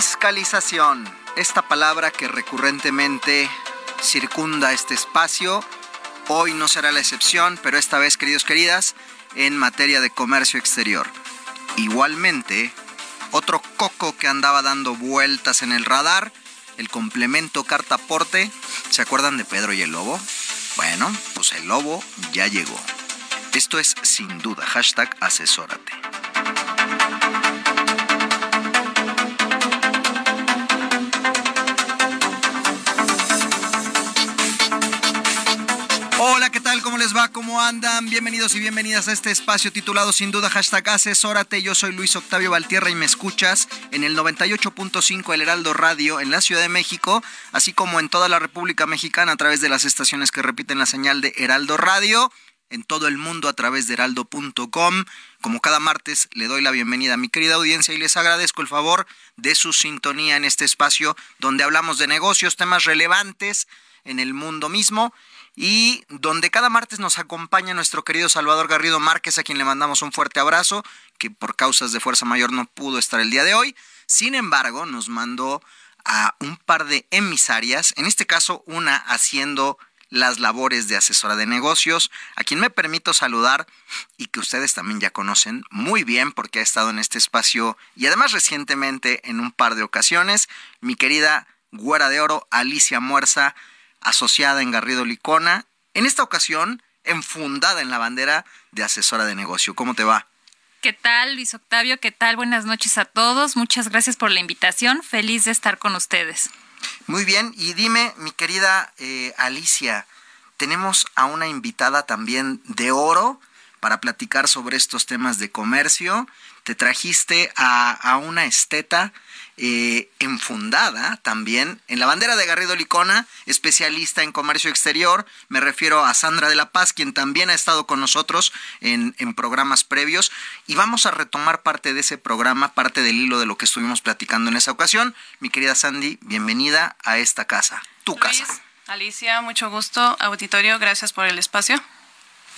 Fiscalización, esta palabra que recurrentemente circunda este espacio, hoy no será la excepción, pero esta vez, queridos, queridas, en materia de comercio exterior. Igualmente, otro coco que andaba dando vueltas en el radar, el complemento cartaporte, ¿se acuerdan de Pedro y el Lobo? Bueno, pues el Lobo ya llegó. Esto es sin duda, hashtag asesórate. Tal? ¿Cómo les va? ¿Cómo andan? Bienvenidos y bienvenidas a este espacio titulado sin duda hashtag asesórate. Yo soy Luis Octavio Valtierra y me escuchas en el 98.5 El Heraldo Radio en la Ciudad de México, así como en toda la República Mexicana a través de las estaciones que repiten la señal de Heraldo Radio, en todo el mundo a través de heraldo.com. Como cada martes le doy la bienvenida a mi querida audiencia y les agradezco el favor de su sintonía en este espacio donde hablamos de negocios, temas relevantes en el mundo mismo y donde cada martes nos acompaña nuestro querido Salvador Garrido Márquez, a quien le mandamos un fuerte abrazo, que por causas de fuerza mayor no pudo estar el día de hoy. Sin embargo, nos mandó a un par de emisarias, en este caso una haciendo las labores de asesora de negocios, a quien me permito saludar y que ustedes también ya conocen muy bien porque ha estado en este espacio y además recientemente en un par de ocasiones, mi querida Güera de Oro, Alicia Muerza, asociada en Garrido Licona, en esta ocasión enfundada en la bandera de asesora de negocio. ¿Cómo te va? ¿Qué tal, Luis Octavio? ¿Qué tal? Buenas noches a todos. Muchas gracias por la invitación. Feliz de estar con ustedes. Muy bien. Y dime, mi querida eh, Alicia, tenemos a una invitada también de oro para platicar sobre estos temas de comercio. Te trajiste a, a una esteta eh, enfundada también en la bandera de Garrido Licona, especialista en comercio exterior. Me refiero a Sandra de la Paz, quien también ha estado con nosotros en, en programas previos. Y vamos a retomar parte de ese programa, parte del hilo de lo que estuvimos platicando en esa ocasión. Mi querida Sandy, bienvenida a esta casa, tu casa. Alicia, mucho gusto. Auditorio, gracias por el espacio.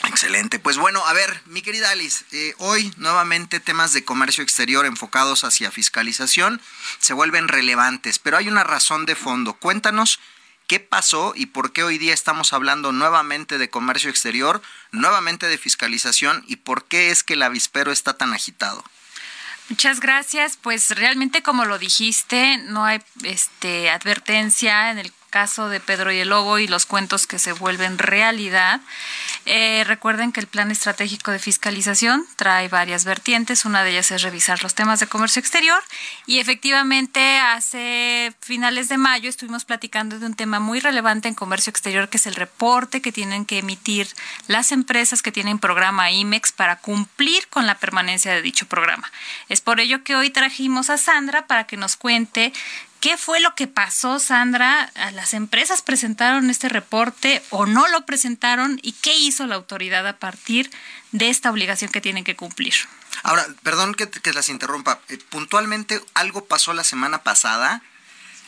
Excelente. Pues bueno, a ver, mi querida Alice, eh, hoy nuevamente temas de comercio exterior enfocados hacia fiscalización se vuelven relevantes, pero hay una razón de fondo. Cuéntanos qué pasó y por qué hoy día estamos hablando nuevamente de comercio exterior, nuevamente de fiscalización y por qué es que el avispero está tan agitado. Muchas gracias. Pues realmente como lo dijiste, no hay este advertencia en el caso de Pedro y el Lobo y los cuentos que se vuelven realidad. Eh, recuerden que el plan estratégico de fiscalización trae varias vertientes. Una de ellas es revisar los temas de comercio exterior. Y efectivamente, hace finales de mayo estuvimos platicando de un tema muy relevante en comercio exterior, que es el reporte que tienen que emitir las empresas que tienen programa IMEX para cumplir con la permanencia de dicho programa. Es por ello que hoy trajimos a Sandra para que nos cuente ¿Qué fue lo que pasó, Sandra? ¿Las empresas presentaron este reporte o no lo presentaron? ¿Y qué hizo la autoridad a partir de esta obligación que tienen que cumplir? Ahora, perdón que, las interrumpa. Eh, puntualmente, algo pasó la semana pasada.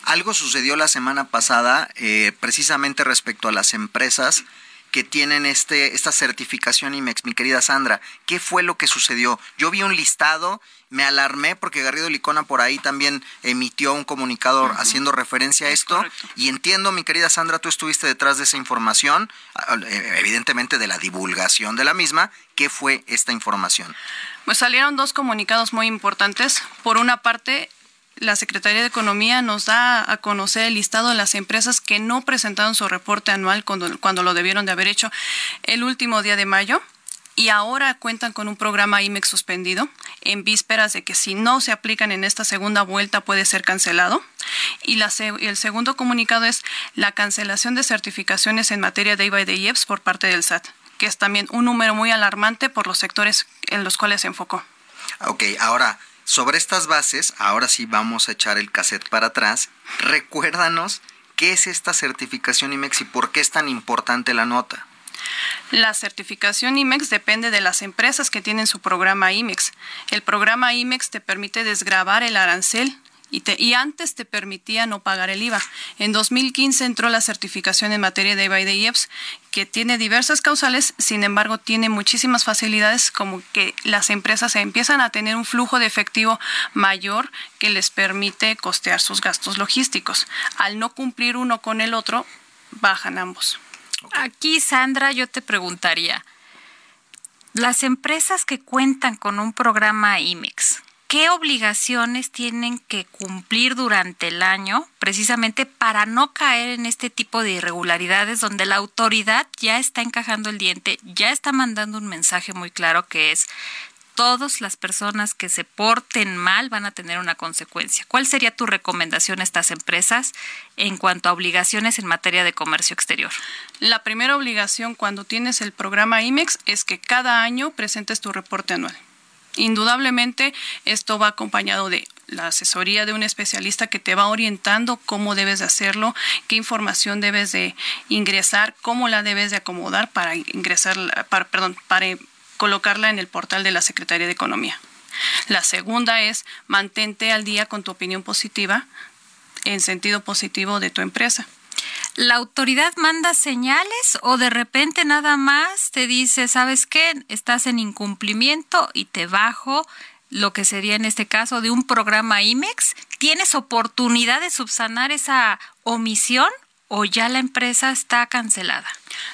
Algo sucedió la semana pasada eh, precisamente respecto a las empresas que tienen este, esta certificación IMEX, mi querida Sandra. ¿Qué fue lo que sucedió? Yo vi un listado, me alarmé porque Garrido Licona por ahí también emitió un comunicado haciendo referencia a esto. Y entiendo, mi querida Sandra, tú estuviste detrás de esa información, eh, evidentemente de la divulgación de la misma. ¿Qué fue esta información? Pues salieron dos comunicados muy importantes. Por una parte, la Secretaría de Economía nos da a conocer el listado de las empresas que no presentaron su reporte anual cuando, cuando lo debieron de haber hecho el último día de mayo y ahora cuentan con un programa IMEX suspendido en vísperas de que si no se aplican en esta segunda vuelta puede ser cancelado. Y, la, el segundo comunicado es la cancelación de certificaciones en materia de IVA y de IEPS por parte del SAT, que es también un número muy alarmante por los sectores en los cuales se enfocó. Ok, ahora, sobre estas bases, ahora sí vamos a echar el cassette para atrás. Recuérdanos qué es esta certificación IMEX y por qué es tan importante la nota. La certificación IMEX depende de las empresas que tienen su programa IMEX. El programa IMEX te permite desgravar el arancel y, antes te permitía no pagar el IVA. En 2015 entró la certificación en materia de IVA y de IEPS, que tiene diversas causales, sin embargo tiene muchísimas facilidades como que las empresas empiezan a tener un flujo de efectivo mayor que les permite costear sus gastos logísticos. Al no cumplir uno con el otro, bajan ambos. Aquí, Sandra, yo te preguntaría, las empresas que cuentan con un programa IMEX, ¿qué obligaciones tienen que cumplir durante el año precisamente para no caer en este tipo de irregularidades donde la autoridad ya está encajando el diente, ya está mandando un mensaje muy claro que es todas las personas que se porten mal van a tener una consecuencia. ¿Cuál sería tu recomendación a estas empresas en cuanto a obligaciones en materia de comercio exterior? La primera obligación cuando tienes el programa IMEX es que cada año presentes tu reporte anual. Indudablemente esto va acompañado de la asesoría de un especialista que te va orientando cómo debes de hacerlo, qué información debes de ingresar, cómo la debes de acomodar para ingresar, para, perdón, para colocarla en el portal de la Secretaría de Economía. La segunda es mantente al día con tu opinión positiva en sentido positivo de tu empresa. ¿La autoridad manda señales o de repente nada más te dice, sabes qué, estás en incumplimiento y te bajo lo que sería en este caso de un programa IMEX? ¿Tienes oportunidad de subsanar esa omisión o ya la empresa está cancelada?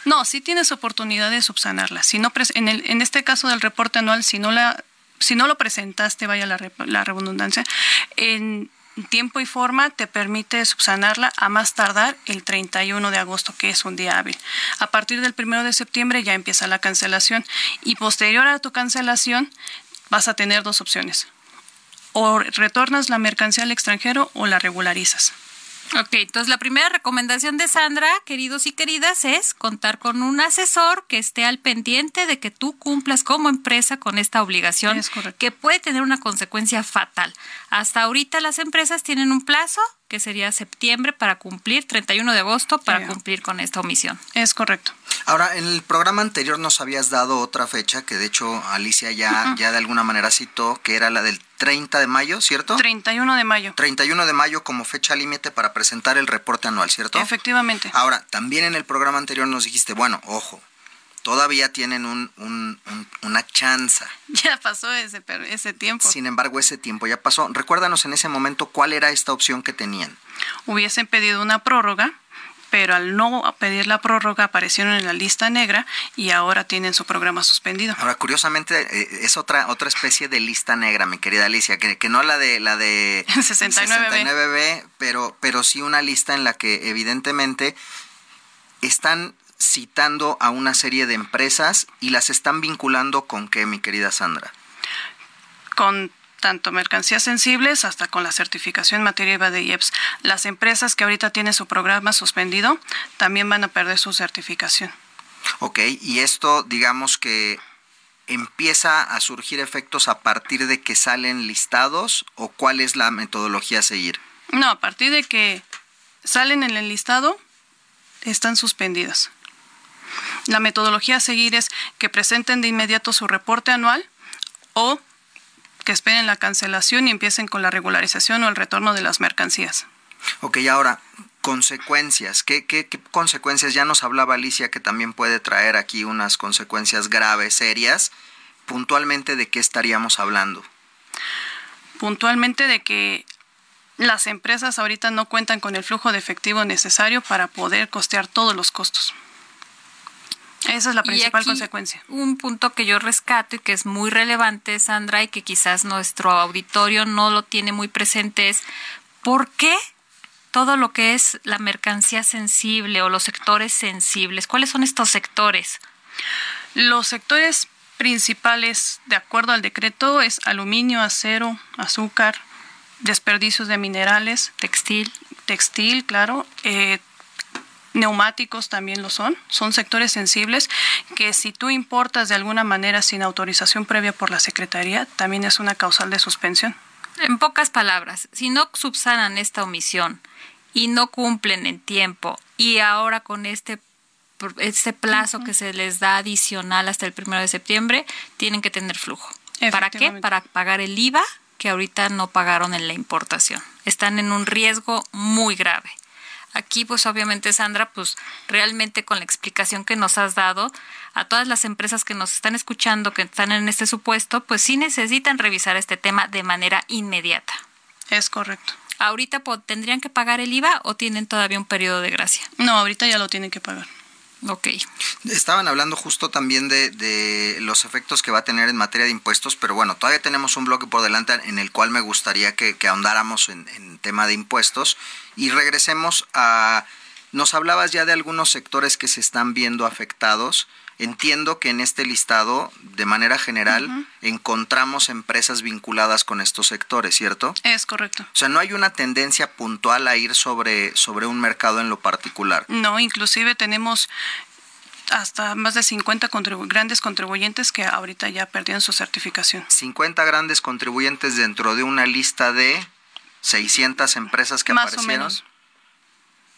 No, sí tienes oportunidad de subsanarla. Si no en, el, en este caso del reporte anual, si no la si no lo presentaste, vaya la, la redundancia, en tiempo y forma te permite subsanarla a más tardar el 31 de agosto, que es un día hábil. A partir del 1 de septiembre ya empieza la cancelación y posterior a tu cancelación vas a tener dos opciones. O retornas la mercancía al extranjero o la regularizas. Ok, entonces la primera recomendación de Sandra, queridos y queridas, es contar con un asesor que esté al pendiente de que tú cumplas como empresa con esta obligación que puede tener una consecuencia fatal. Hasta ahorita las empresas tienen un plazo que sería septiembre para cumplir, 31 de agosto para cumplir con esta omisión. Es correcto. Ahora, en el programa anterior nos habías dado otra fecha que de hecho Alicia ya, ya de alguna manera citó, que era la del 30 de mayo, ¿cierto? 31 de mayo. 31 de mayo como fecha límite para presentar el reporte anual, ¿cierto? Efectivamente. Ahora, también en el programa anterior nos dijiste, bueno, ojo, todavía tienen un, una chanza. Ya pasó ese, ese tiempo. Sin embargo, ese tiempo ya pasó. Recuérdanos en ese momento cuál era esta opción que tenían. Hubiesen pedido una prórroga pero al no pedir la prórroga aparecieron en la lista negra y ahora tienen su programa suspendido. Ahora, curiosamente, eh, es otra otra especie de lista negra, mi querida Alicia, que, que no la de la de 69B, b pero, pero sí una lista en la que evidentemente están citando a una serie de empresas y las están vinculando con qué, mi querida Sandra? Con tanto mercancías sensibles hasta con la certificación en materia de IEPS. Las empresas que ahorita tienen su programa suspendido también van a perder su certificación. Ok, y esto digamos que empieza a surgir efectos a partir de que salen listados o cuál es la metodología a seguir? No, a partir de que salen en el listado, están suspendidas. La metodología a seguir es que presenten de inmediato su reporte anual o que esperen la cancelación y empiecen con la regularización o el retorno de las mercancías. Ok, ahora, consecuencias. ¿Qué, qué, consecuencias? Ya nos hablaba Alicia que también puede traer aquí unas consecuencias graves, serias. Puntualmente, ¿de qué estaríamos hablando? Puntualmente de que las empresas ahorita no cuentan con el flujo de efectivo necesario para poder costear todos los costos. Esa es la principal consecuencia. Un punto que yo rescato y que es muy relevante, Sandra, y que quizás nuestro auditorio no lo tiene muy presente es ¿por qué todo lo que es la mercancía sensible o los sectores sensibles? ¿Cuáles son estos sectores? Los sectores principales, de acuerdo al decreto, es aluminio, acero, azúcar, desperdicios de minerales. Textil. Textil, claro. Eh, neumáticos también lo son, son sectores sensibles que si tú importas de alguna manera sin autorización previa por la Secretaría, también es una causal de suspensión. En pocas palabras, si no subsanan esta omisión y no cumplen en tiempo y ahora con este este plazo que se les da adicional hasta el primero de septiembre, tienen que tener flujo. ¿Para qué? Para pagar el IVA que ahorita no pagaron en la importación. Están en un riesgo muy grave. Aquí, pues obviamente, Sandra, pues realmente con la explicación que nos has dado, a todas las empresas que nos están escuchando, que están en este supuesto, pues sí necesitan revisar este tema de manera inmediata. Es correcto. ¿Ahorita tendrían que pagar el IVA o tienen todavía un periodo de gracia? No, ahorita ya lo tienen que pagar. Ok. Estaban hablando justo también de, los efectos que va a tener en materia de impuestos, pero bueno, todavía tenemos un bloque por delante en el cual me gustaría que, ahondáramos en, en, tema de impuestos y regresemos a... Nos hablabas ya de algunos sectores que se están viendo afectados. Entiendo que en este listado, de manera general, encontramos empresas vinculadas con estos sectores, ¿cierto? Es correcto. O sea, no hay una tendencia puntual a ir sobre, sobre un mercado en lo particular. No, inclusive tenemos hasta más de 50 grandes contribuyentes que ahorita ya perdieron su certificación. 50 grandes contribuyentes dentro de una lista de 600 empresas que más aparecieron. O menos.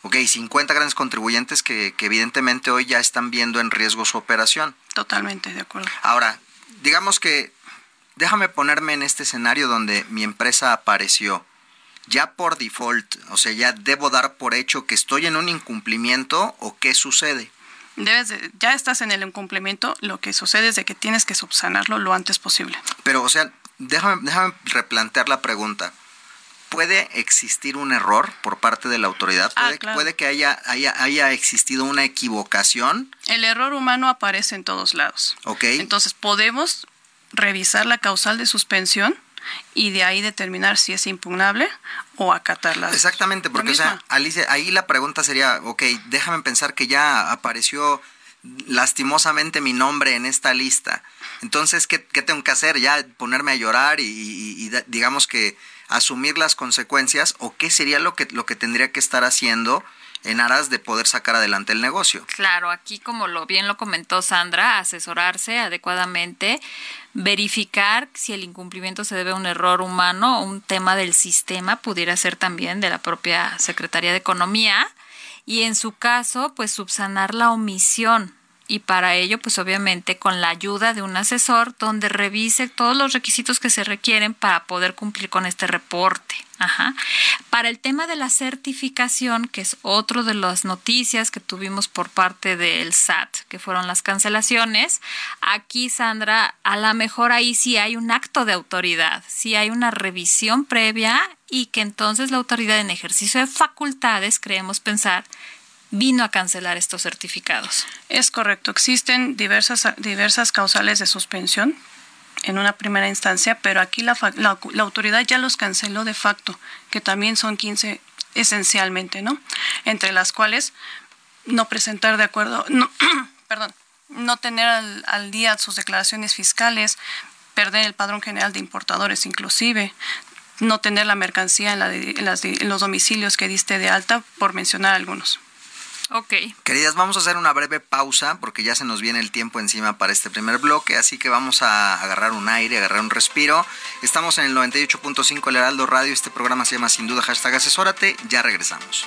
Ok, 50 grandes contribuyentes que, que, evidentemente hoy ya están viendo en riesgo su operación. Totalmente, de acuerdo. Ahora, digamos que, déjame ponerme en este escenario donde mi empresa apareció. Ya por default, o sea, ya debo dar por hecho que estoy en un incumplimiento o qué sucede. Debes ya estás en el incumplimiento, lo que sucede es de que tienes que subsanarlo lo antes posible. Pero, o sea, déjame, déjame replantear la pregunta puede existir un error por parte de la autoridad, ah, puede, que haya, haya, haya, existido una equivocación. El error humano aparece en todos lados. Ok. Entonces podemos revisar la causal de suspensión y de ahí determinar si es impugnable o acatarla. Exactamente, porque o sea, Alicia, ahí la pregunta sería, ok, déjame pensar que ya apareció lastimosamente mi nombre en esta lista. Entonces, ¿qué, tengo que hacer? Ya ponerme a llorar y digamos que asumir las consecuencias o qué sería lo que, lo que tendría que estar haciendo en aras de poder sacar adelante el negocio. Claro, aquí como lo bien lo comentó Sandra, asesorarse adecuadamente, verificar si el incumplimiento se debe a un error humano o un tema del sistema, pudiera ser también de la propia Secretaría de Economía, y en su caso, pues subsanar la omisión y para ello, pues obviamente con la ayuda de un asesor donde revise todos los requisitos que se requieren para poder cumplir con este reporte. Ajá. Para el tema de la certificación, que es otro de las noticias que tuvimos por parte del SAT, que fueron las cancelaciones, aquí Sandra, a lo mejor ahí sí hay un acto de autoridad, sí hay una revisión previa y que entonces la autoridad en ejercicio de facultades, creemos pensar, vino a cancelar estos certificados. Es correcto, existen diversas, diversas causales de suspensión en una primera instancia, pero aquí la, la, autoridad ya los canceló de facto, que también son 15 esencialmente, ¿no? Entre las cuales no presentar de acuerdo, no, perdón, no tener al, al, día sus declaraciones fiscales, perder el padrón general de importadores inclusive, no tener la mercancía en, la en los domicilios que diste de alta, por mencionar algunos. Ok. Queridas, vamos a hacer una breve pausa porque ya se nos viene el tiempo encima para este primer bloque, así que vamos a agarrar un aire, agarrar un respiro. Estamos en el 98.5 El Heraldo Radio, este programa se llama Sin Duda Hashtag Asesórate, ya regresamos.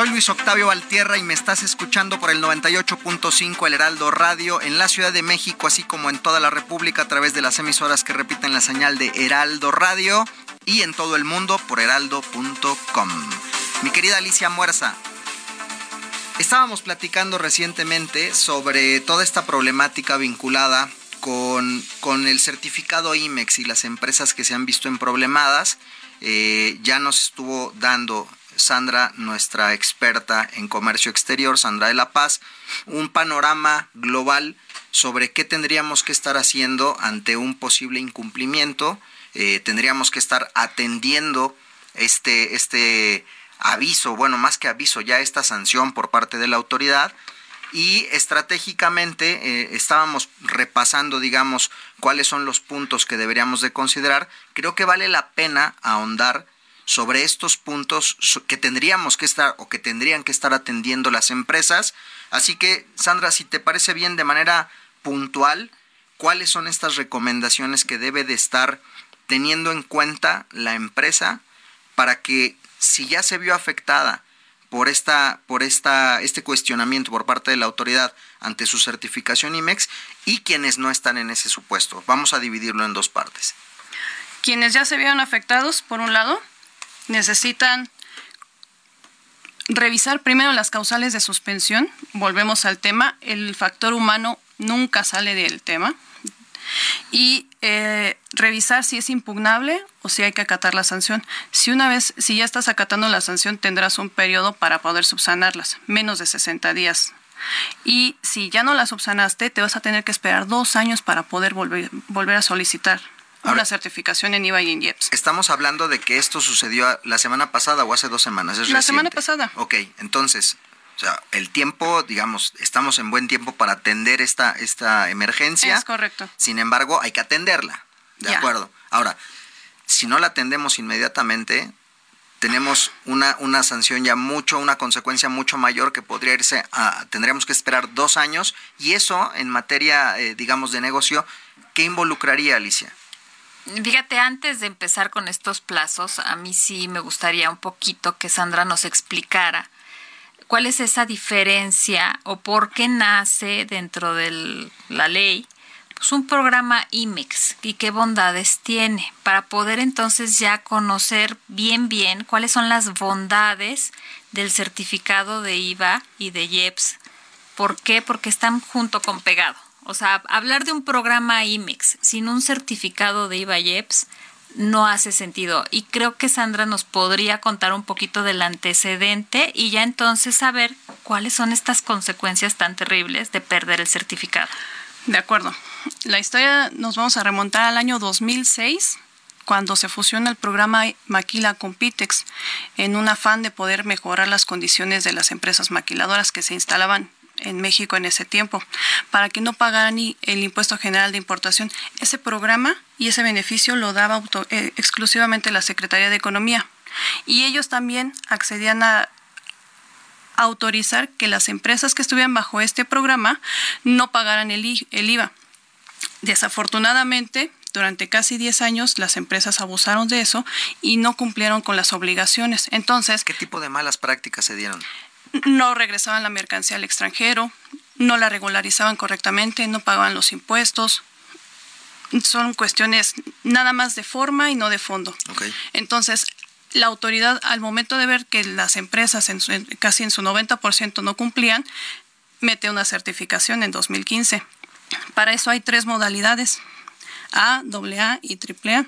Soy Luis Octavio Valtierra y me estás escuchando por el 98.5 El Heraldo Radio en la Ciudad de México, así como en toda la República a través de las emisoras que repiten la señal de Heraldo Radio y en todo el mundo por heraldo.com. Mi querida Alicia Muerza, estábamos platicando recientemente sobre toda esta problemática vinculada con, con el certificado IMEX y las empresas que se han visto en problemadas. Eh, ya nos estuvo dando Sandra, nuestra experta en comercio exterior, Sandra de la Paz, un panorama global sobre qué tendríamos que estar haciendo ante un posible incumplimiento. Eh, tendríamos que estar atendiendo este, este aviso, bueno, más que aviso, ya esta sanción por parte de la autoridad. Y estratégicamente eh, estábamos repasando, digamos, cuáles son los puntos que deberíamos de considerar. Creo que vale la pena ahondar sobre estos puntos que tendríamos que estar o que tendrían que estar atendiendo las empresas. Así que, Sandra, si te parece bien de manera puntual, ¿cuáles son estas recomendaciones que debe de estar teniendo en cuenta la empresa para que si ya se vio afectada por esta por esta este cuestionamiento por parte de la autoridad ante su certificación IMEX y quienes no están en ese supuesto. Vamos a dividirlo en dos partes. Quienes ya se vieron afectados, por un lado, necesitan revisar primero las causales de suspensión. Volvemos al tema, el factor humano nunca sale del tema. Y eh, revisar si es impugnable o si hay que acatar la sanción. Si una vez, si ya estás acatando la sanción, tendrás un periodo para poder subsanarlas, menos de 60 días. Y si ya no la subsanaste, te vas a tener que esperar dos años para poder volver, volver a solicitar una certificación en IVA y en IEPS. Estamos hablando de que esto sucedió la semana pasada o hace dos semanas. ¿Es la semana pasada. Ok, entonces, o sea, el tiempo, digamos, estamos en buen tiempo para atender esta, esta emergencia. Es correcto. Sin embargo, hay que atenderla. De acuerdo. Ahora, si no la atendemos inmediatamente, tenemos una, una sanción ya mucho, una consecuencia mucho mayor que podría irse a, tendríamos que esperar dos años y eso en materia, eh, digamos, de negocio, ¿qué involucraría, Alicia? Fíjate, antes de empezar con estos plazos, a mí sí me gustaría un poquito que Sandra nos explicara cuál es esa diferencia o por qué nace dentro de la ley pues un programa IMEX y qué bondades tiene para poder entonces ya conocer bien bien cuáles son las bondades del certificado de IVA y de IEPS. ¿Por qué? Porque están junto con pegado. O sea, hablar de un programa IMEX sin un certificado de IVA-IEPS no hace sentido. Y creo que Sandra nos podría contar un poquito del antecedente y ya entonces saber cuáles son estas consecuencias tan terribles de perder el certificado. De acuerdo. La historia nos vamos a remontar al año 2006 cuando se fusiona el programa Maquila con Pitex en un afán de poder mejorar las condiciones de las empresas maquiladoras que se instalaban en México en ese tiempo, para que no pagaran el impuesto general de importación. Ese programa y ese beneficio lo daba eh, exclusivamente la Secretaría de Economía. Y ellos también accedían a autorizar que las empresas que estuvieran bajo este programa no pagaran el, el IVA. Desafortunadamente, durante casi 10 años las empresas abusaron de eso y no cumplieron con las obligaciones. Entonces, ¿qué tipo de malas prácticas se dieron? No regresaban la mercancía al extranjero, no la regularizaban correctamente, no pagaban los impuestos. Son cuestiones nada más de forma y no de fondo. Entonces, la autoridad, al momento de ver que las empresas en casi en su 90% no cumplían, mete una certificación en 2015. Para eso hay tres modalidades, A, AA y AAA.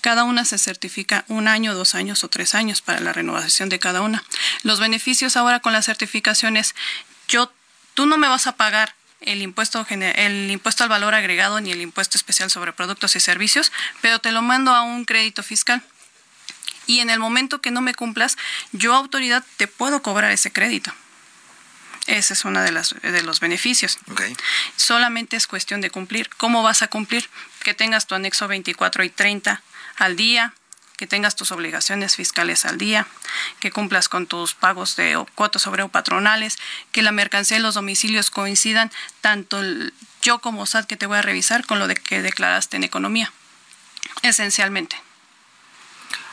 Cada una se certifica un año, dos años o tres años para la renovación de cada una. Los beneficios ahora con las certificaciones, yo, tú no me vas a pagar el impuesto, el impuesto al valor agregado ni el impuesto especial sobre productos y servicios, pero te lo mando a un crédito fiscal. Y en el momento que no me cumplas, yo autoridad te puedo cobrar ese crédito. Ese es uno de, las, de los beneficios. Solamente es cuestión de cumplir. ¿Cómo vas a cumplir? Que tengas tu anexo 24 y 30 al día, que tengas tus obligaciones fiscales al día, que cumplas con tus pagos de cuotas sobre patronales, que la mercancía y los domicilios coincidan tanto yo como SAT que te voy a revisar con lo de que declaraste en economía. Esencialmente.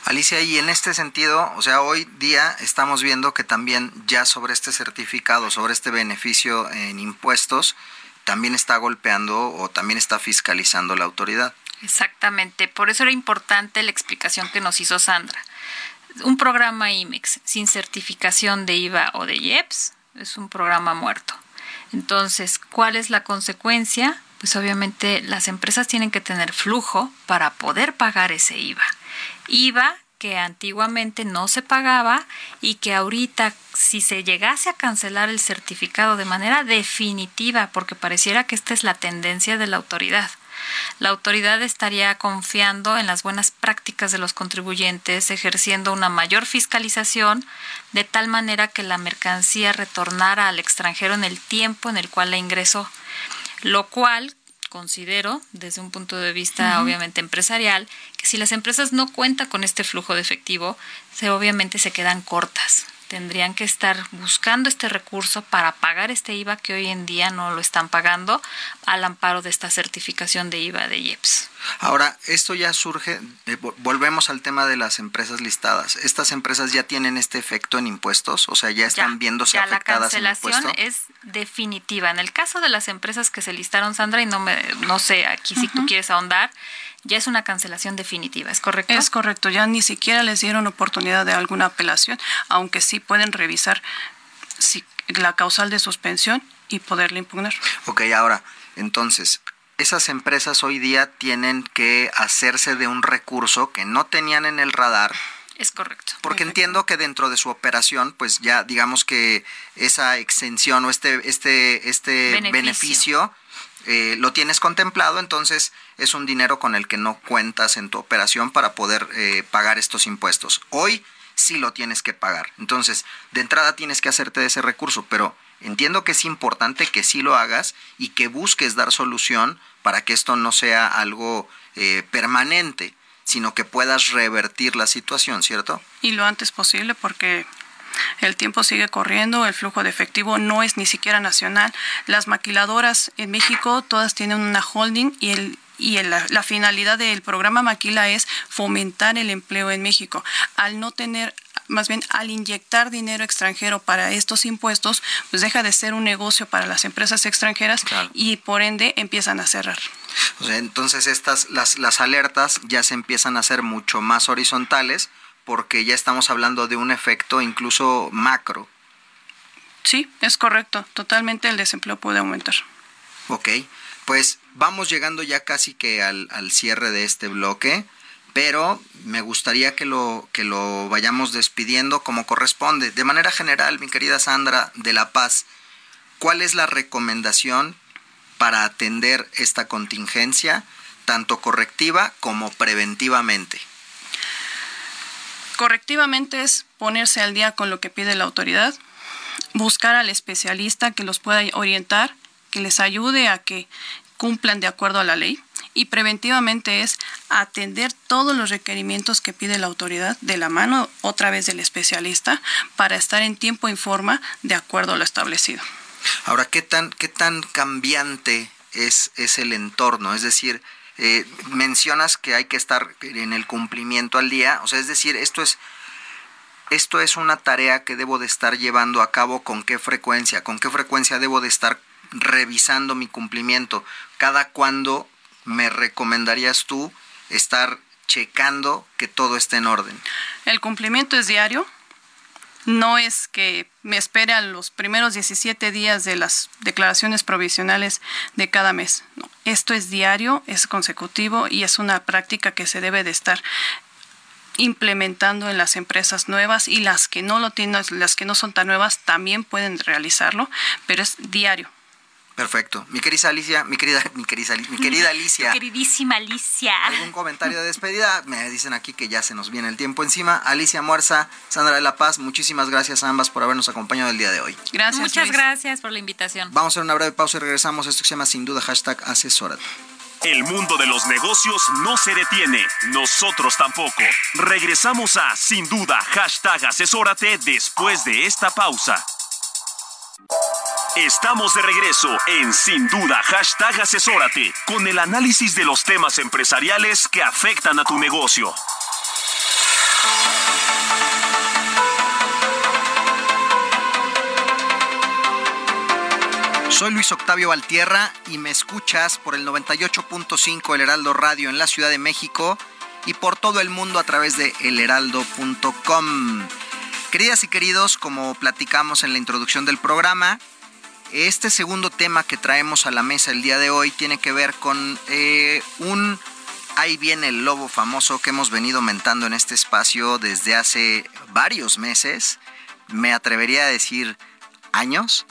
Alicia, y en este sentido, o sea, hoy día estamos viendo que también ya sobre este certificado, sobre este beneficio en impuestos, también está golpeando o también está fiscalizando la autoridad. Exactamente, por eso era importante la explicación que nos hizo Sandra. Un programa IMEX sin certificación de IVA o de IEPS es un programa muerto. Entonces, ¿cuál es la consecuencia? Pues obviamente las empresas tienen que tener flujo para poder pagar ese IVA. IVA que antiguamente no se pagaba y que ahorita si se llegase a cancelar el certificado de manera definitiva, porque pareciera que esta es la tendencia de la autoridad, la autoridad estaría confiando en las buenas prácticas de los contribuyentes, ejerciendo una mayor fiscalización, de tal manera que la mercancía retornara al extranjero en el tiempo en el cual la ingresó, lo cual considero, desde un punto de vista obviamente empresarial, que si las empresas no cuentan con este flujo de efectivo, se obviamente se quedan cortas tendrían que estar buscando este recurso para pagar este IVA que hoy en día no lo están pagando al amparo de esta certificación de IVA de IEPS. Ahora, esto ya surge, eh, volvemos al tema de las empresas listadas. ¿Estas empresas ya tienen este efecto en impuestos? O sea, ya están viéndose afectadas en impuestos. La cancelación es definitiva. En el caso de las empresas que se listaron, Sandra, y no, me, no sé aquí si tú quieres ahondar, ya es una cancelación definitiva, ¿es correcto? Es correcto, ya ni siquiera les dieron oportunidad de alguna apelación, aunque sí pueden revisar si, la causal de suspensión y poderla impugnar. Ok, ahora, entonces, esas empresas hoy día tienen que hacerse de un recurso que no tenían en el radar. Es correcto. Porque entiendo que dentro de su operación, pues ya digamos que esa exención o este, este, este beneficio eh, lo tienes contemplado, entonces es un dinero con el que no cuentas en tu operación para poder eh, pagar estos impuestos. Hoy sí lo tienes que pagar. Entonces, de entrada tienes que hacerte de ese recurso, pero entiendo que es importante que sí lo hagas y que busques dar solución para que esto no sea algo eh, permanente, sino que puedas revertir la situación, ¿cierto? Y lo antes posible porque el tiempo sigue corriendo, el flujo de efectivo no es ni siquiera nacional. Las maquiladoras en México todas tienen una holding y el y la, finalidad del programa Maquila es fomentar el empleo en México. Al no tener más bien al inyectar dinero extranjero para estos impuestos, pues deja de ser un negocio para las empresas extranjeras y por ende empiezan a cerrar. entonces estas las, las alertas ya se empiezan a hacer mucho más horizontales porque ya estamos hablando de un efecto incluso macro. Sí, es correcto. Totalmente el desempleo puede aumentar. Ok, pues vamos llegando ya casi que al, cierre de este bloque, pero me gustaría que lo, que lo vayamos despidiendo como corresponde. De manera general, mi querida Sandra de La Paz, ¿cuál es la recomendación para atender esta contingencia, tanto correctiva como preventivamente? Correctivamente es ponerse al día con lo que pide la autoridad, buscar al especialista que los pueda orientar, que les ayude a que cumplan de acuerdo a la ley. Y preventivamente es atender todos los requerimientos que pide la autoridad de la mano otra vez del especialista para estar en tiempo y forma de acuerdo a lo establecido. Ahora, ¿qué tan, qué tan cambiante es, es el entorno? Es decir, eh, mencionas que hay que estar en el cumplimiento al día, o sea, es decir, esto es esto es una tarea que debo de estar llevando a cabo con qué frecuencia, con qué frecuencia debo de estar revisando mi cumplimiento, cada cuándo me recomendarías tú estar checando que todo esté en orden. El cumplimiento es diario, no es que me espere a los primeros 17 días de las declaraciones provisionales de cada mes. esto es diario, es consecutivo y es una práctica que se debe de estar implementando en las empresas nuevas y las que no lo tienen, las que no son tan nuevas también pueden realizarlo, pero es diario. Perfecto. Mi querida Alicia, mi querida, mi querida, mi querida Alicia. Queridísima Alicia. ¿Algún comentario de despedida? Me dicen aquí que ya se nos viene el tiempo encima. Alicia Muerza, Sandra de la Paz, muchísimas gracias a ambas por habernos acompañado el día de hoy. Gracias. Muchas gracias por la invitación. Vamos a hacer una breve pausa y regresamos. Esto que se llama sin duda hashtag asesórate. El mundo de los negocios no se detiene, nosotros tampoco. Regresamos a Sin Duda, hashtag asesórate después de esta pausa. Estamos de regreso en Sin Duda, hashtag asesórate, con el análisis de los temas empresariales que afectan a tu negocio. Soy Luis Octavio Valtierra y me escuchas por el 98.5 El Heraldo Radio en la Ciudad de México y por todo el mundo a través de elheraldo.com. Queridas y queridos, como platicamos en la introducción del programa, este segundo tema que traemos a la mesa el día de hoy tiene que ver con eh, un ahí viene el lobo famoso que hemos venido aumentando en este espacio desde hace varios meses, me atrevería a decir años.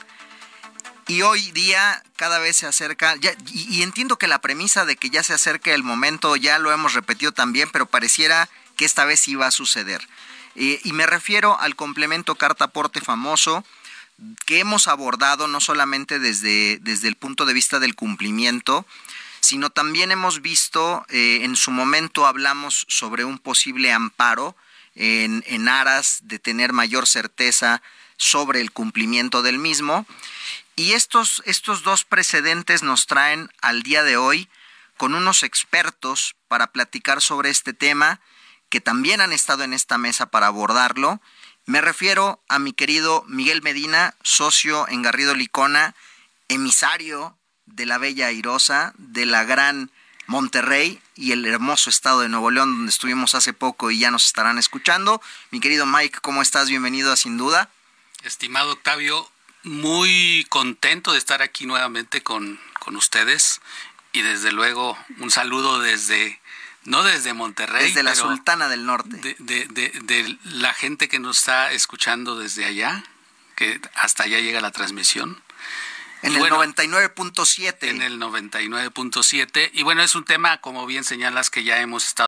Y hoy día cada vez se acerca, y, entiendo que la premisa de que ya se acerque el momento ya lo hemos repetido también, pero pareciera que esta vez iba a suceder. Eh, y me refiero al complemento carta-aporte famoso que hemos abordado no solamente desde, desde el punto de vista del cumplimiento, sino también hemos visto, eh, en su momento hablamos sobre un posible amparo en, en aras de tener mayor certeza sobre el cumplimiento del mismo. Y estos, estos dos precedentes nos traen al día de hoy con unos expertos para platicar sobre este tema que también han estado en esta mesa para abordarlo. Me refiero a mi querido Miguel Medina, socio en Garrido Licona, emisario de la Bella Airosa, de la gran Monterrey y el hermoso estado de Nuevo León, donde estuvimos hace poco y ya nos estarán escuchando. Mi querido Mike, ¿cómo estás? Bienvenido a Sin Duda. Estimado Octavio, muy contento de estar aquí nuevamente con, ustedes y desde luego un saludo desde, no desde Monterrey. Desde la Sultana del Norte. De, de, la gente que nos está escuchando desde allá, que hasta allá llega la transmisión. En el 99.7. En el 99.7. Y bueno, es un tema, como bien señalas, que ya hemos estado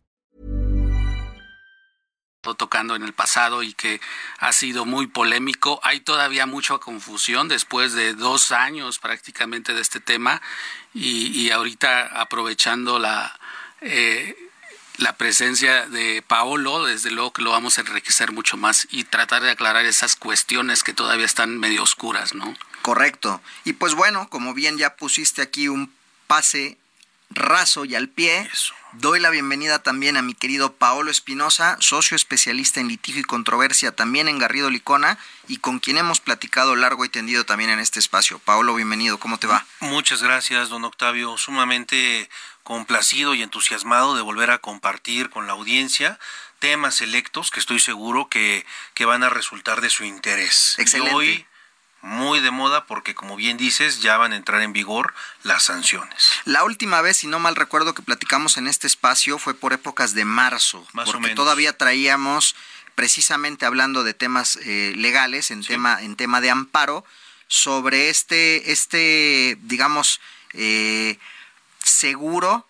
Tocando en el pasado y que ha sido muy polémico. Hay todavía mucha confusión después de dos años prácticamente de este tema y, ahorita aprovechando la... Eh, la presencia de Paolo, desde luego que lo vamos a enriquecer mucho más y tratar de aclarar esas cuestiones que todavía están medio oscuras, ¿no? Correcto. Y pues bueno, como bien ya pusiste aquí un pase raso y al pie, doy la bienvenida también a mi querido Paolo Espinosa, socio especialista en litigio y controversia también en Garrido Licona y con quien hemos platicado largo y tendido también en este espacio. Paolo, bienvenido, ¿cómo te va? Muchas gracias, don Octavio. Sumamente complacido y entusiasmado de volver a compartir con la audiencia temas selectos que estoy seguro que, que van a resultar de su interés. Excelente muy de moda porque, como bien dices, ya van a entrar en vigor las sanciones. La última vez, si no mal recuerdo, que platicamos en este espacio fue por épocas de marzo, Más porque o menos. todavía traíamos, precisamente hablando de temas eh, legales, en, tema, en tema de amparo, sobre este, este digamos, eh, seguro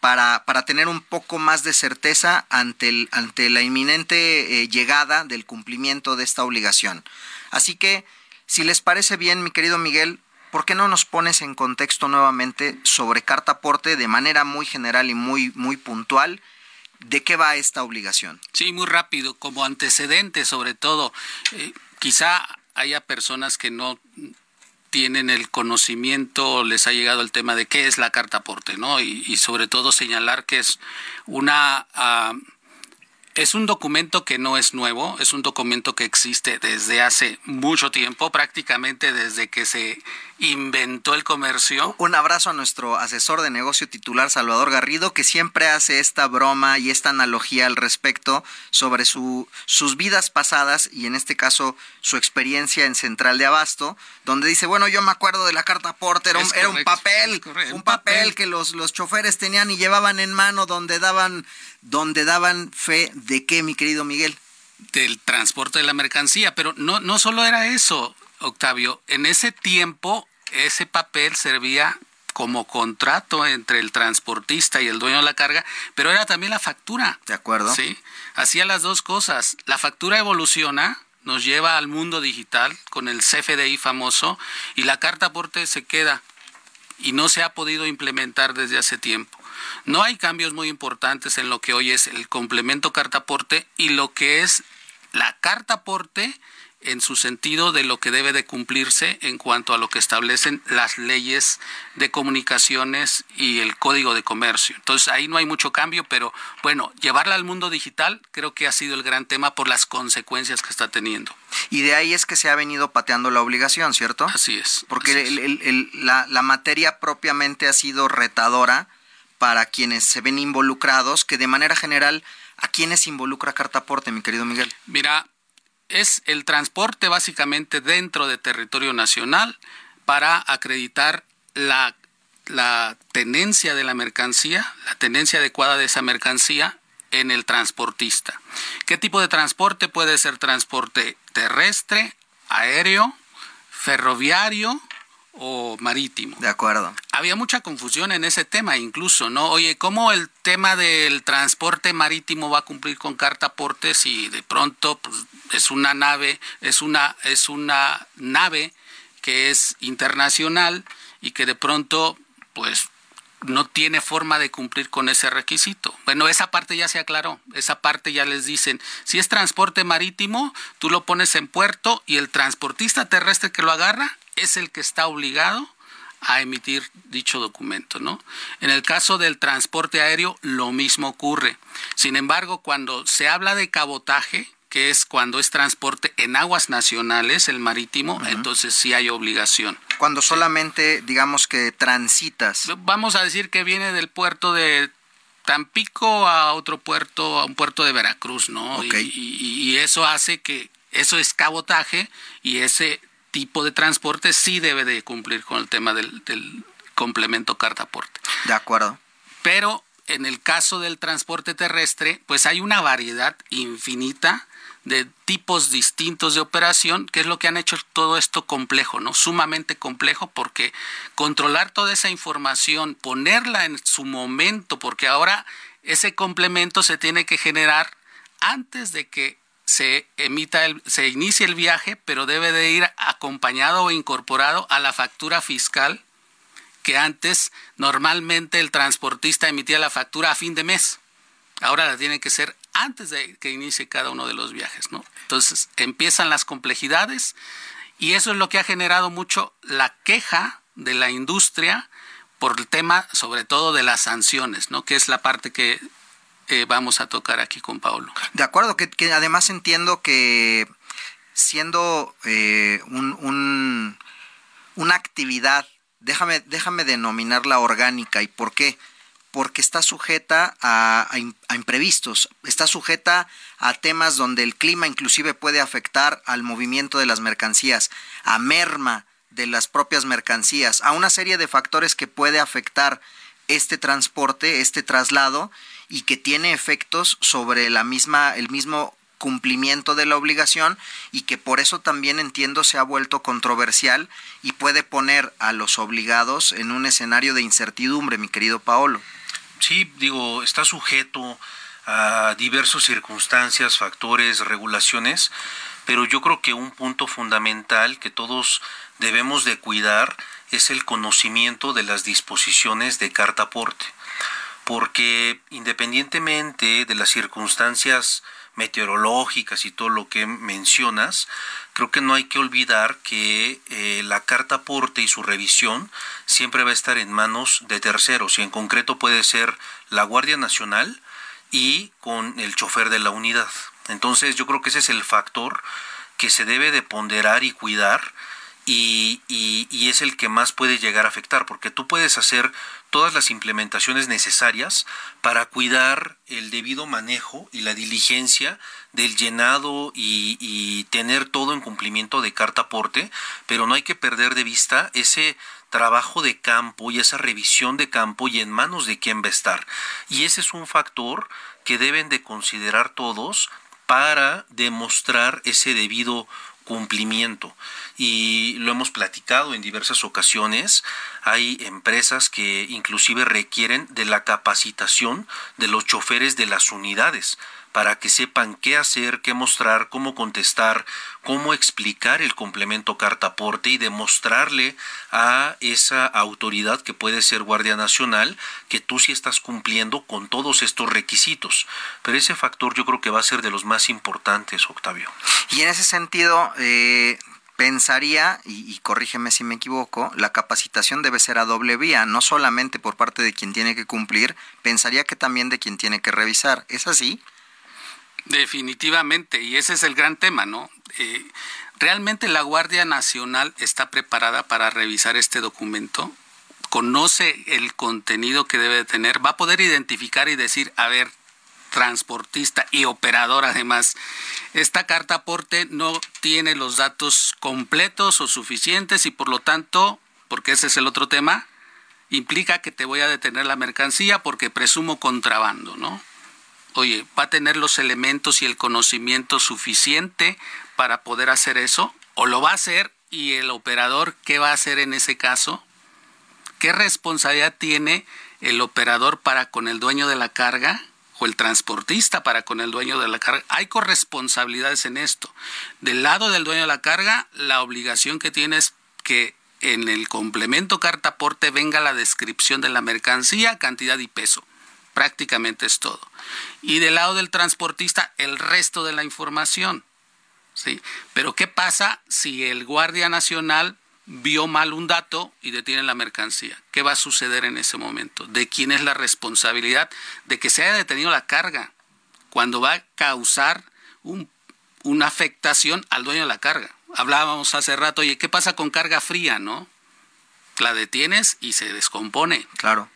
para, para tener un poco más de certeza ante, el, ante la inminente eh, llegada del cumplimiento de esta obligación. Así que, si les parece bien, mi querido Miguel, ¿por qué no nos pones en contexto nuevamente sobre carta aporte de manera muy general y muy, muy puntual? ¿De qué va esta obligación? Sí, muy rápido, como antecedente sobre todo. Eh, quizá haya personas que no tienen el conocimiento, les ha llegado el tema de qué es la carta aporte, ¿no? Y, sobre todo señalar que es una... Ah, es un documento que no es nuevo, es un documento que existe desde hace mucho tiempo, prácticamente desde que se inventó el comercio. Un abrazo a nuestro asesor de negocio titular, Salvador Garrido, que siempre hace esta broma y esta analogía al respecto sobre su, sus vidas pasadas y en este caso su experiencia en Central de Abasto, donde dice, bueno, yo me acuerdo de la carta Porter, era, un, papel, un papel, que los, los choferes tenían y llevaban en mano donde daban, donde daban fe de qué, mi querido Miguel del transporte de la mercancía, pero no, no solo era eso, Octavio, en ese tiempo ese papel servía como contrato entre el transportista y el dueño de la carga, pero era también la factura. De acuerdo. Sí, hacía las dos cosas. La factura evoluciona, nos lleva al mundo digital con el CFDI famoso y la carta aporte se queda y no se ha podido implementar desde hace tiempo. No hay cambios muy importantes en lo que hoy es el complemento carta aporte y lo que es la carta aporte en su sentido de lo que debe de cumplirse en cuanto a lo que establecen las leyes de comunicaciones y el código de comercio. Entonces ahí no hay mucho cambio, pero bueno, llevarla al mundo digital creo que ha sido el gran tema por las consecuencias que está teniendo. Y de ahí es que se ha venido pateando la obligación, ¿cierto? Así es. Porque la, la materia propiamente ha sido retadora para quienes se ven involucrados, que de manera general, ¿a quiénes involucra Cartaporte, mi querido Miguel? Mira, es el transporte básicamente dentro de territorio nacional para acreditar la, la tenencia de la mercancía, la tenencia adecuada de esa mercancía en el transportista. ¿Qué tipo de transporte puede ser transporte terrestre, aéreo, ferroviario o marítimo. De acuerdo. Había mucha confusión en ese tema incluso, ¿no? Oye, ¿cómo el tema del transporte marítimo va a cumplir con carta aporte si de pronto pues, es una nave, es una, es una nave que es internacional y que de pronto pues no tiene forma de cumplir con ese requisito. Bueno, esa parte ya se aclaró, esa parte ya les dicen, si es transporte marítimo, tú lo pones en puerto y el transportista terrestre que lo agarra es el que está obligado a emitir dicho documento, ¿no? En el caso del transporte aéreo, lo mismo ocurre. Sin embargo, cuando se habla de cabotaje, que es cuando es transporte en aguas nacionales, el marítimo, entonces sí hay obligación. Cuando solamente, digamos que transitas. Vamos a decir que viene del puerto de Tampico a otro puerto, a un puerto de Veracruz, ¿no? y, eso hace que eso es cabotaje y ese tipo de transporte sí debe de cumplir con el tema del, complemento carta-aporte. De acuerdo. Pero en el caso del transporte terrestre, pues hay una variedad infinita de tipos distintos de operación, que es lo que han hecho todo esto complejo, ¿no? Sumamente complejo porque controlar toda esa información, ponerla en su momento, porque ahora ese complemento se tiene que generar antes de que se emita el, se inicia el viaje, pero debe de ir acompañado o incorporado a la factura fiscal que antes normalmente el transportista emitía la factura a fin de mes. Ahora la tiene que ser antes de que inicie cada uno de los viajes, ¿no? Entonces empiezan las complejidades y eso es lo que ha generado mucho la queja de la industria por el tema sobre todo de las sanciones, ¿no? Que es la parte que eh, vamos a tocar aquí con Pablo. De acuerdo, que, además entiendo que siendo eh, un, una actividad, déjame, déjame denominarla orgánica, ¿y por qué? Porque está sujeta a, a, imprevistos, está sujeta a temas donde el clima inclusive puede afectar al movimiento de las mercancías, a merma de las propias mercancías, a una serie de factores que puede afectar este transporte, este traslado, y que tiene efectos sobre la misma, el mismo cumplimiento de la obligación y que por eso también entiendo se ha vuelto controversial y puede poner a los obligados en un escenario de incertidumbre, mi querido Paolo. sí, digo, está sujeto a diversas circunstancias, factores, regulaciones, pero yo creo que un punto fundamental que todos debemos de cuidar es el conocimiento de las disposiciones de carta aporte, porque independientemente de las circunstancias meteorológicas y todo lo que mencionas, creo que no hay que olvidar que eh, la carta aporte y su revisión siempre va a estar en manos de terceros y en concreto puede ser la Guardia Nacional y con el chofer de la unidad. Entonces yo creo que ese es el factor que se debe de ponderar y cuidar y, y, es el que más puede llegar a afectar, porque tú puedes hacer todas las implementaciones necesarias para cuidar el debido manejo y la diligencia del llenado y, tener todo en cumplimiento de carta aporte, pero no hay que perder de vista ese trabajo de campo y esa revisión de campo y en manos de quién va a estar. Y ese es un factor que deben de considerar todos para demostrar ese debido cumplimiento. Y lo hemos platicado en diversas ocasiones. Hay empresas que inclusive requieren de la capacitación de los choferes de las unidades para que sepan qué hacer, qué mostrar, cómo contestar, cómo explicar el complemento carta aporte y demostrarle a esa autoridad que puede ser Guardia Nacional que tú sí estás cumpliendo con todos estos requisitos. Pero ese factor yo creo que va a ser de los más importantes, Octavio. Y en ese sentido, eh, pensaría, y, y, corrígeme si me equivoco, la capacitación debe ser a doble vía, no solamente por parte de quien tiene que cumplir, pensaría que también de quien tiene que revisar. ¿Es así? Definitivamente, y ese es el gran tema, ¿no? Eh, ¿Realmente la Guardia Nacional está preparada para revisar este documento? ¿Conoce el contenido que debe tener? ¿Va a poder identificar y decir, a ver, transportista y operador además, esta carta aporte no tiene los datos completos o suficientes y por lo tanto, porque ese es el otro tema, implica que te voy a detener la mercancía porque presumo contrabando, ¿no? Oye, ¿va a tener los elementos y el conocimiento suficiente para poder hacer eso? ¿O lo va a hacer y el operador qué va a hacer en ese caso? ¿Qué responsabilidad tiene el operador para con el dueño de la carga? o el transportista para con el dueño de la carga. Hay corresponsabilidades en esto. Del lado del dueño de la carga, la obligación que tiene es que en el complemento carta aporte venga la descripción de la mercancía, cantidad y peso prácticamente es todo. Y del lado del transportista, el resto de la información. ¿sí? Pero ¿qué pasa si el Guardia Nacional vio mal un dato y detiene la mercancía? ¿Qué va a suceder en ese momento? ¿De quién es la responsabilidad de que se haya detenido la carga cuando va a causar una afectación al dueño de la carga? Hablábamos hace rato, oye, ¿qué pasa con carga fría, no? La detienes y se descompone. Claro.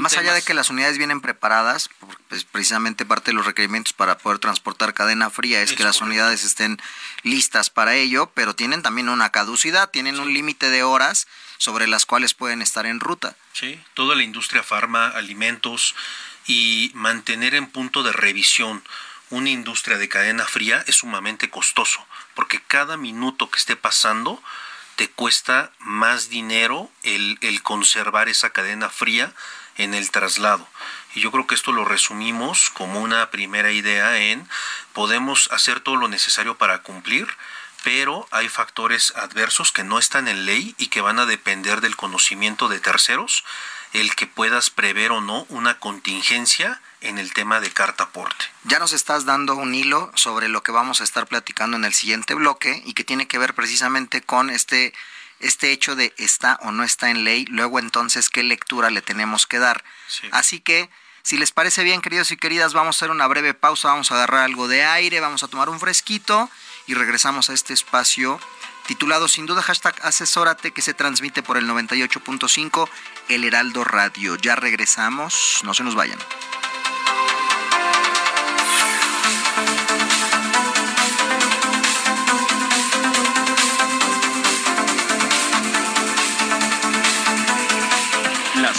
Más allá de que las unidades vienen preparadas, pues precisamente parte de los requerimientos para poder transportar cadena fría es, que las unidades estén listas para ello, pero tienen también una caducidad, tienen un límite de horas sobre las cuales pueden estar en ruta. Sí, toda la industria farma, alimentos y mantener en punto de revisión una industria de cadena fría es sumamente costoso, porque cada minuto que esté pasando te cuesta más dinero el, el conservar esa cadena fría en el traslado. Y yo creo que esto lo resumimos como una primera idea en podemos hacer todo lo necesario para cumplir, pero hay factores adversos que no están en ley y que van a depender del conocimiento de terceros, el que puedas prever o no una contingencia en el tema de carta aporte. Ya nos estás dando un hilo sobre lo que vamos a estar platicando en el siguiente bloque y que tiene que ver precisamente con este este hecho de está o no está en ley, luego entonces qué lectura le tenemos que dar. Así que, si les parece bien, queridos y queridas, vamos a hacer una breve pausa, vamos a agarrar algo de aire, vamos a tomar un fresquito y regresamos a este espacio titulado sin duda hashtag asesórate que se transmite por el 98.5 El Heraldo Radio. Ya regresamos, no se nos vayan.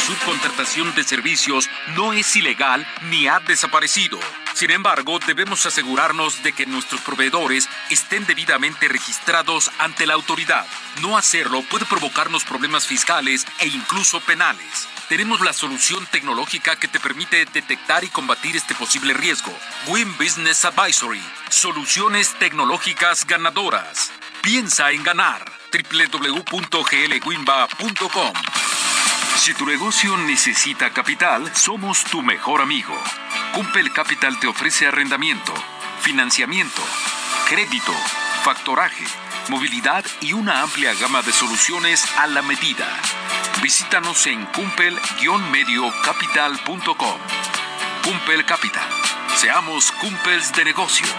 Subcontratación de servicios no es ilegal ni ha desaparecido. Sin embargo, debemos asegurarnos de que nuestros proveedores estén debidamente registrados ante la autoridad. No hacerlo puede provocarnos problemas fiscales e incluso penales. tenemos la solución tecnológica que te permite detectar y combatir este posible riesgo. Win Business Advisory. Soluciones tecnológicas ganadoras. Piensa en ganar. www.glwinba.com. Si tu negocio necesita capital, somos tu mejor amigo. Cumpel Capital te ofrece arrendamiento, financiamiento, crédito, factoraje, movilidad y una amplia gama de soluciones a la medida. Visítanos en cumpel-mediocapital.com. Cumpel Capital. Seamos cumpels de negocios.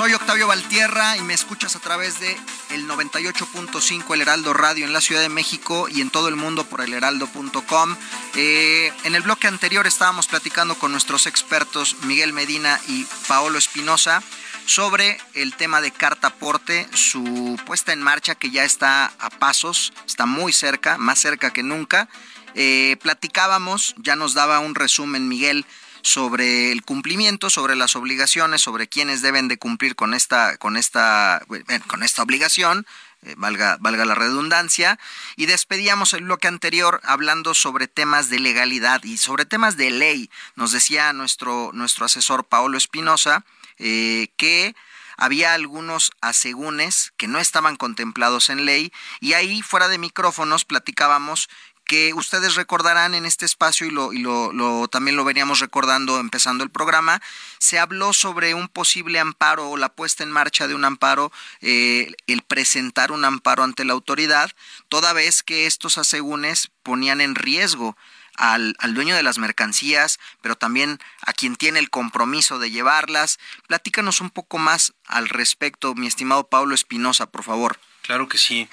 Soy Octavio Valtierra y me escuchas a través de el 98.5 El Heraldo Radio en la Ciudad de México y en todo el mundo por elheraldo.com. Eh, en el bloque anterior estábamos platicando con nuestros expertos Miguel Medina y Paolo Espinosa sobre el tema de carta aporte, su puesta en marcha que ya está a pasos, está muy cerca, más cerca que nunca. Eh, platicábamos, ya nos daba un resumen Miguel sobre el cumplimiento, sobre las obligaciones, sobre quiénes deben de cumplir con esta, con esta, eh, con esta obligación, eh, valga, la redundancia, y despedíamos el bloque anterior hablando sobre temas de legalidad y sobre temas de ley. Nos decía nuestro, nuestro asesor Paolo Espinosa eh, que había algunos asegúnes que no estaban contemplados en ley y ahí fuera de micrófonos platicábamos que ustedes recordarán en este espacio y, lo, y lo, también lo veníamos recordando empezando el programa, se habló sobre un posible amparo o la puesta en marcha de un amparo, eh, el presentar un amparo ante la autoridad, toda vez que estos asegúnes ponían en riesgo al, al, dueño de las mercancías, pero también a quien tiene el compromiso de llevarlas. Platícanos un poco más al respecto, mi estimado Pablo Espinosa, por favor. Claro que sí.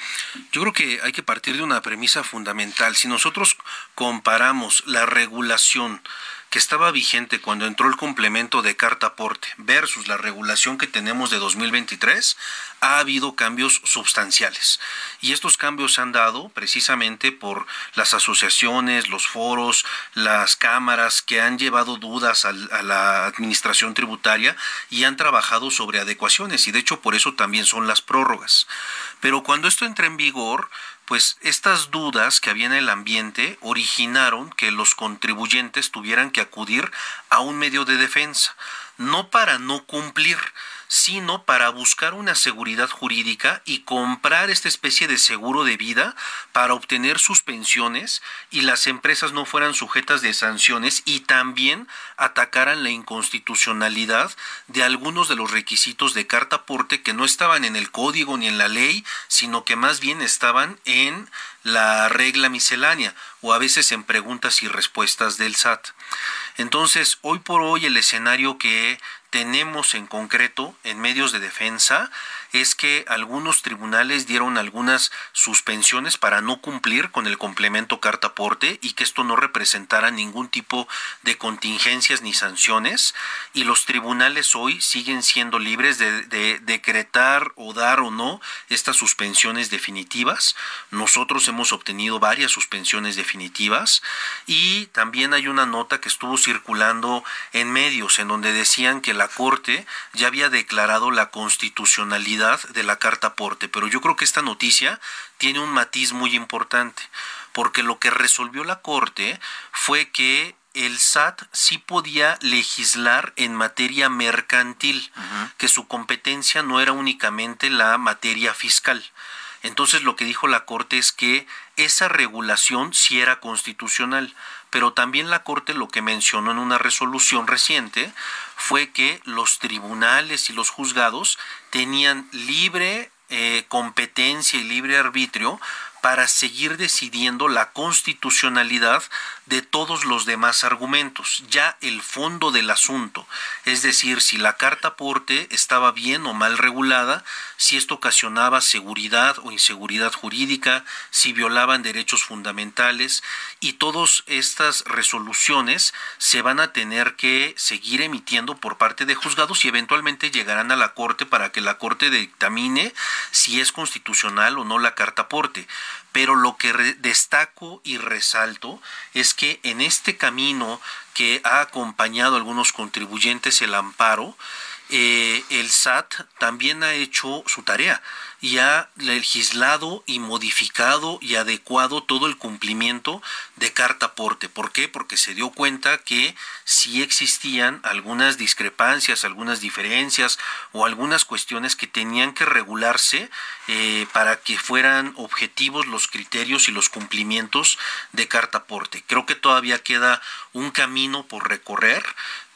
Yo creo que hay que partir de una premisa fundamental. Si nosotros comparamos la regulación que estaba vigente cuando entró el complemento de carta aporte versus la regulación que tenemos de 2023, ha habido cambios sustanciales. Y estos cambios se han dado precisamente por las asociaciones, los foros, las cámaras que han llevado dudas a, la administración tributaria y han trabajado sobre adecuaciones. Y de hecho por eso también son las prórrogas. Pero cuando esto entra en vigor, pues estas dudas que había en el ambiente originaron que los contribuyentes tuvieran que acudir a un medio de defensa, no para no cumplir, sino para buscar una seguridad jurídica y comprar esta especie de seguro de vida para obtener sus pensiones y las empresas no fueran sujetas de sanciones y también atacaran la inconstitucionalidad de algunos de los requisitos de carta aporte que no estaban en el código ni en la ley, sino que más bien estaban en la regla miscelánea o a veces en preguntas y respuestas del SAT. Entonces, hoy por hoy el escenario que tenemos en concreto en medios de defensa es que algunos tribunales dieron algunas suspensiones para no cumplir con el complemento carta aporte y que esto no representara ningún tipo de contingencias ni sanciones y los tribunales hoy siguen siendo libres de, de decretar o dar o no estas suspensiones definitivas. Nosotros hemos obtenido varias suspensiones definitivas y también hay una nota que estuvo circulando en medios en donde decían que la Corte ya había declarado la constitucionalidad de la carta aporte, pero yo creo que esta noticia tiene un matiz muy importante, porque lo que resolvió la Corte fue que el SAT sí podía legislar en materia mercantil, que su competencia no era únicamente la materia fiscal. Entonces lo que dijo la Corte es que esa regulación sí era constitucional, pero también la Corte lo que mencionó en una resolución reciente fue que los tribunales y los juzgados tenían libre eh, competencia y libre arbitrio para seguir decidiendo la constitucionalidad de todos los demás argumentos, ya el fondo del asunto, es decir, si la carta aporte estaba bien o mal regulada, si esto ocasionaba seguridad o inseguridad jurídica, si violaban derechos fundamentales y todas estas resoluciones se van a tener que seguir emitiendo por parte de juzgados y eventualmente llegarán a la Corte para que la Corte dictamine si es constitucional o no la carta aporte. Pero lo que destaco y resalto es que en este camino que ha acompañado a algunos contribuyentes el amparo, eh, el SAT también ha hecho su tarea y ha legislado y modificado y adecuado todo el cumplimiento de carta aporte. ¿Por qué? Porque se dio cuenta que sí existían algunas discrepancias, algunas diferencias o algunas cuestiones que tenían que regularse eh, para que fueran objetivos los criterios y los cumplimientos de carta aporte. Creo que todavía queda un camino por recorrer,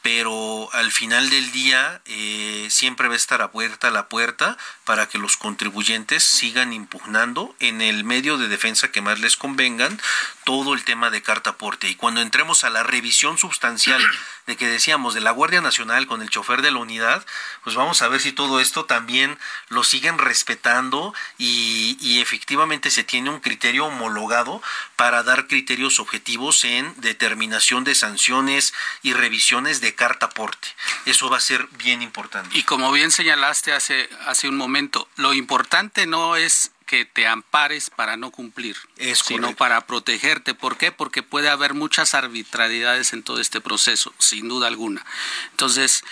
pero al final del día eh, siempre va a estar abierta la puerta para que los contribuyentes sigan impugnando en el medio de defensa que más les convengan todo el tema de carta aporte. Y cuando entremos a la revisión sustancial de que decíamos de la Guardia Nacional con el chofer de la unidad, pues vamos a ver si todo esto también lo siguen respetando y, y efectivamente se tiene un criterio homologado para dar criterios objetivos en determinación de sanciones y revisiones de carta aporte. Eso va a ser bien importante. Y como bien señalaste hace, hace un momento, lo importante no es que te ampares para no cumplir, sino para protegerte. ¿Por qué? Porque puede haber muchas arbitrariedades en todo este proceso, sin duda alguna. Entonces,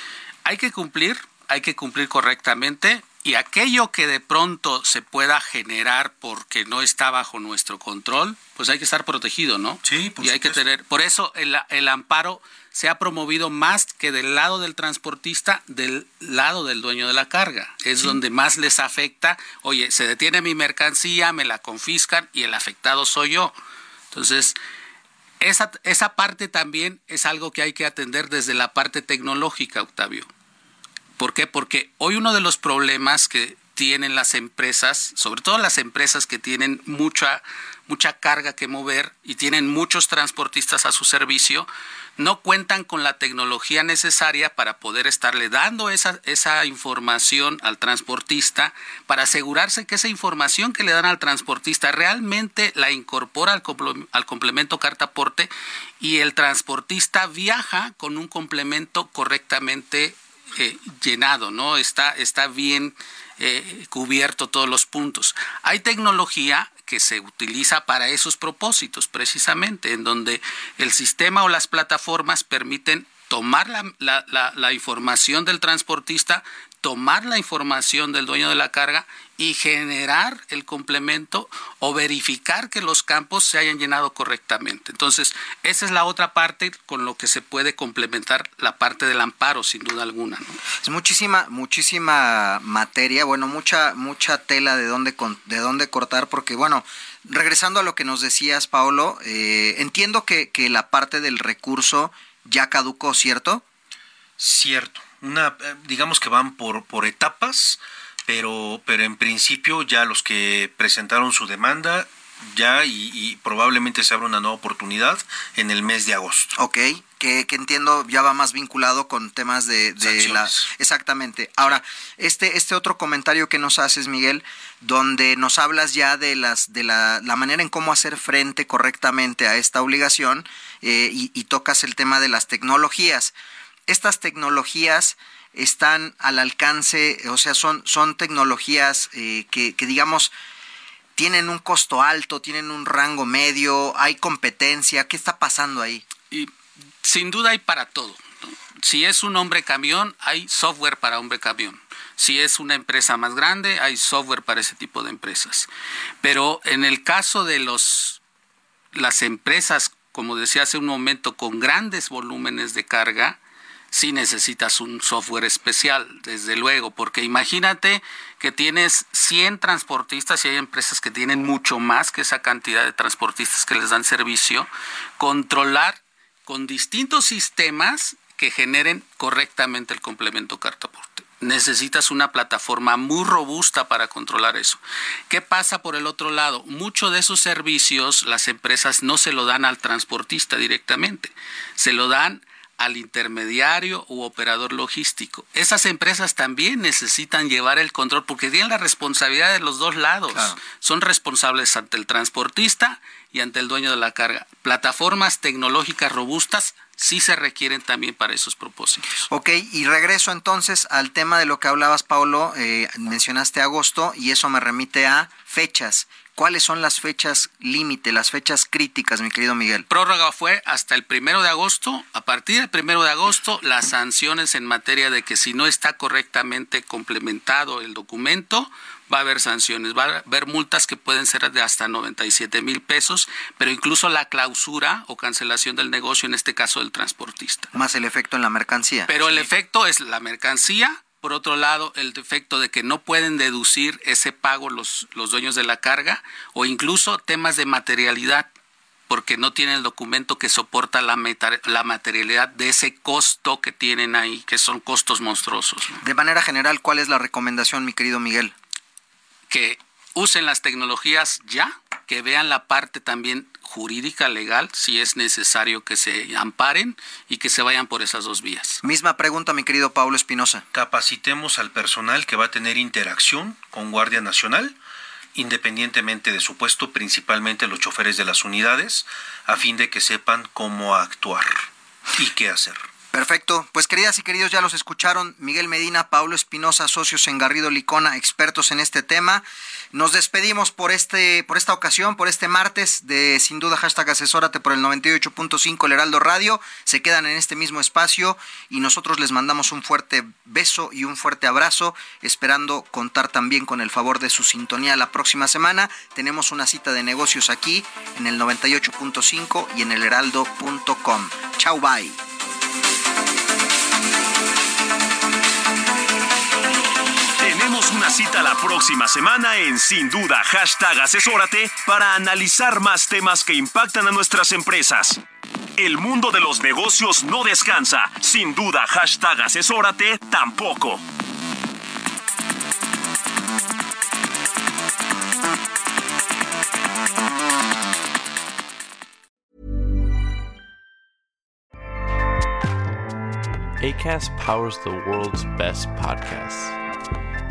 hay que cumplir, hay que cumplir correctamente y aquello que de pronto se pueda generar porque no está bajo nuestro control, pues hay que estar protegido, ¿no? Sí, por Y hay que tener, por eso el, el amparo se ha promovido más que del lado del transportista, del lado del dueño de la carga. Es donde más les afecta, oye, se detiene mi mercancía, me la confiscan y el afectado soy yo. Entonces, esa, esa parte también es algo que hay que atender desde la parte tecnológica, Octavio. ¿Por qué? Porque hoy uno de los problemas que tienen las empresas, sobre todo las empresas que tienen mucha, mucha carga que mover y tienen muchos transportistas a su servicio, no cuentan con la tecnología necesaria para poder estarle dando esa, esa información al transportista, para asegurarse que esa información que le dan al transportista realmente la incorpora al, al complemento cartaporte y el transportista viaja con un complemento correctamente eh, llenado, ¿no? Está, está bien eh, cubierto todos los puntos. Hay tecnología que se utiliza para esos propósitos, precisamente, en donde el sistema o las plataformas permiten tomar la, la, información del transportista, tomar la información del dueño de la carga y generar el complemento o verificar que los campos se hayan llenado correctamente. Entonces, esa es la otra parte con lo que se puede complementar la parte del amparo, sin duda alguna. Es muchísima, muchísima materia, bueno, mucha, mucha tela de dónde, de dónde cortar, porque bueno, regresando a lo que nos decías, Paolo, eh, entiendo que, que la parte del recurso ya caducó, ¿cierto? Cierto. Una, eh, digamos que van por, por etapas, pero, pero en principio ya los que presentaron su demanda ya y, probablemente se abra una nueva oportunidad en el mes de agosto. Ok, que, entiendo ya va más vinculado con temas de, la... Exactamente. Ahora, este, este otro comentario que nos haces, Miguel, donde nos hablas ya de, las, de la, la manera en cómo hacer frente correctamente a esta obligación eh, y, tocas el tema de las tecnologías. Estas tecnologías están al alcance, o sea, son, son tecnologías eh, que, que, digamos, tienen un costo alto, tienen un rango medio, hay competencia, ¿qué está pasando ahí? Y sin duda hay para todo. Si es un hombre camión, hay software para hombre camión. Si es una empresa más grande, hay software para ese tipo de empresas. Pero en el caso de los las empresas, como decía hace un momento, con grandes volúmenes de carga, sí necesitas un software especial, desde luego, porque imagínate que tienes 100 transportistas y hay empresas que tienen mucho más que esa cantidad de transportistas que les dan servicio, controlar con distintos sistemas que generen correctamente el complemento cartaporte. Necesitas una plataforma muy robusta para controlar eso. ¿Qué pasa por el otro lado? Muchos de esos servicios las empresas no se lo dan al transportista directamente, se lo dan al intermediario u operador logístico. Esas empresas también necesitan llevar el control porque tienen la responsabilidad de los dos lados. Son responsables ante el transportista y ante el dueño de la carga. Plataformas tecnológicas robustas sí se requieren también para esos propósitos. Ok, y regreso entonces al tema de lo que hablabas, Paulo. Eh, mencionaste agosto y eso me remite a fechas. ¿Cuáles son las fechas límite, las fechas críticas, mi querido Miguel? Prórroga fue hasta el primero de agosto. A partir del primero de agosto, las sanciones en materia de que si no está correctamente complementado el documento, va a haber sanciones, va a haber multas que pueden ser de hasta 97 mil pesos, pero incluso la clausura o cancelación del negocio, en este caso del transportista. Más el efecto en la mercancía. Pero el efecto es la mercancía, por otro lado, el efecto de que no pueden deducir ese pago los, los dueños de la carga o incluso temas de materialidad porque no tienen el documento que soporta la, la materialidad de ese costo que tienen ahí, que son costos monstruosos. De manera general, ¿cuál es la recomendación, mi querido Miguel? que usen las tecnologías ya, que vean la parte también jurídica, legal, si es necesario que se amparen y que se vayan por esas dos vías. Misma pregunta, mi querido Pablo Espinosa. Capacitemos al personal que va a tener interacción con Guardia Nacional, independientemente de su puesto, principalmente los choferes de las unidades, a fin de que sepan cómo actuar y qué hacer. Perfecto. Pues queridas y queridos, ya los escucharon. Miguel Medina, Pablo Espinosa, socios en Garrido Licona, expertos en este tema. Nos despedimos por este, por esta ocasión, por este martes de sin duda hashtag asesórate por el 98.5 El Heraldo Radio. Se quedan en este mismo espacio y nosotros les mandamos un fuerte beso y un fuerte abrazo, esperando contar también con el favor de su sintonía la próxima semana. Tenemos una cita de negocios aquí en el 98.5 y en el heraldo.com. Chau, bye. Una cita la próxima semana en Sin Duda Hashtag Asesórate para analizar más temas que impactan a nuestras empresas. El mundo de los negocios no descansa. Sin duda Hashtag Asesórate tampoco. ACAST powers the world's best podcasts.